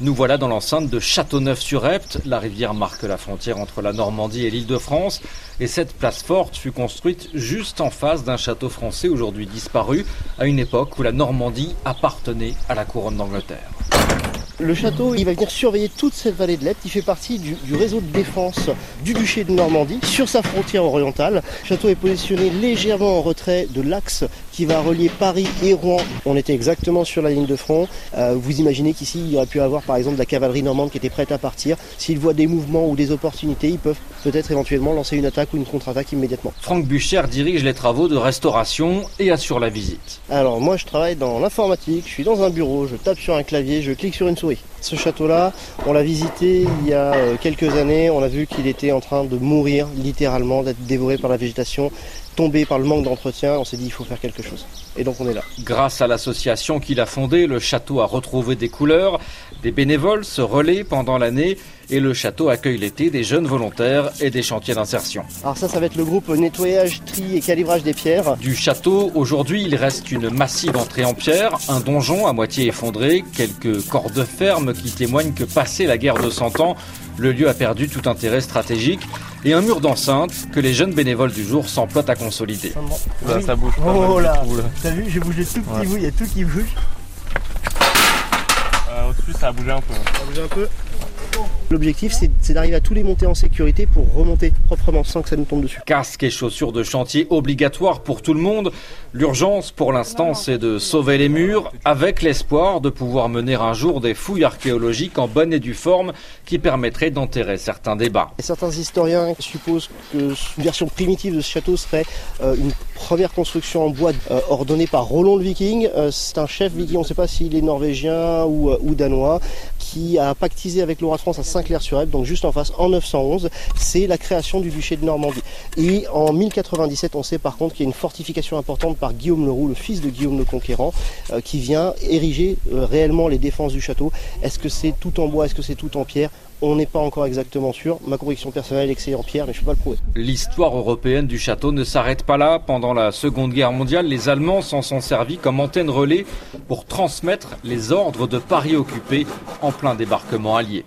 Nous voilà dans l'enceinte de Châteauneuf-sur-Epte. La rivière marque la frontière entre la Normandie et l'île de France. Et cette place forte fut construite juste en face d'un château français aujourd'hui disparu, à une époque où la Normandie appartenait à la couronne d'Angleterre. Le château, il va venir surveiller toute cette vallée de l'Epte. Il fait partie du, réseau de défense du duché de Normandie sur sa frontière orientale. Le château est positionné légèrement en retrait de l'axe qui va relier Paris et Rouen. On était exactement sur la ligne de front. Euh, vous imaginez qu'ici, il y aurait pu avoir par exemple la cavalerie normande qui était prête à partir. S'ils voient des mouvements ou des opportunités, ils peuvent peut-être éventuellement lancer une attaque ou une contre-attaque immédiatement. Franck Bucher dirige les travaux de restauration et assure la visite. Alors moi, je travaille dans l'informatique. Je suis dans un bureau, je tape sur un clavier, je clique sur une souris Fui. Ce château-là, on l'a visité il y a euh, quelques années, on a vu qu'il était en train de mourir littéralement, d'être dévoré par la végétation, tombé par le manque d'entretien, on s'est dit il faut faire quelque chose. Et donc on est là. Grâce à l'association qu'il a fondée, le château a retrouvé des couleurs, des bénévoles se relaient pendant l'année et le château accueille l'été des jeunes volontaires et des chantiers d'insertion. Alors ça, ça va être le groupe nettoyage, tri et calibrage des pierres. Du château, aujourd'hui, il reste une massive entrée en pierre, un donjon à moitié effondré, quelques corps de ferme qui témoignent que passé la guerre de Cent Ans, le lieu a perdu tout intérêt stratégique et un mur d'enceinte que les jeunes bénévoles du jour s'emploient à consolider. Là, ça bouge pas oh là, T'as vu, j'ai bougé tout petit bout, il y a tout qui bouge. Euh, Au-dessus, ça a bougé un peu. Ça a bougé un peu L'objectif, c'est d'arriver à tous les monter en sécurité pour remonter proprement sans que ça nous tombe dessus. Casque et chaussures de chantier obligatoires pour tout le monde. L'urgence, pour l'instant, c'est de sauver les murs avec l'espoir de pouvoir mener un jour des fouilles archéologiques en bonne et due forme qui permettraient d'enterrer certains débats. Et certains historiens supposent qu'une version primitive de ce château serait euh, une première construction en bois euh, ordonnée par Roland le Viking. Euh, c'est un chef viking, on ne sait pas s'il est norvégien ou, ou danois, qui a pactisé avec le roi de France à Saint-Clair-sur-Epte, donc juste en face, en 911. C'est la création du duché de Normandie. Et en 1097, on sait par contre qu'il y a une fortification importante par Guillaume le Roux, le fils de Guillaume le Conquérant, euh, qui vient ériger euh, réellement les défenses du château. Est-ce que c'est tout en bois, est-ce que c'est tout en pierre? On n'est pas encore exactement sûr. Ma conviction personnelle est que c'est en pierre, mais je ne peux pas le prouver. L'histoire européenne du château ne s'arrête pas là. Pendant la Seconde Guerre mondiale, les Allemands s'en sont servis comme antenne relais pour transmettre les ordres de Paris occupé en plein débarquement allié.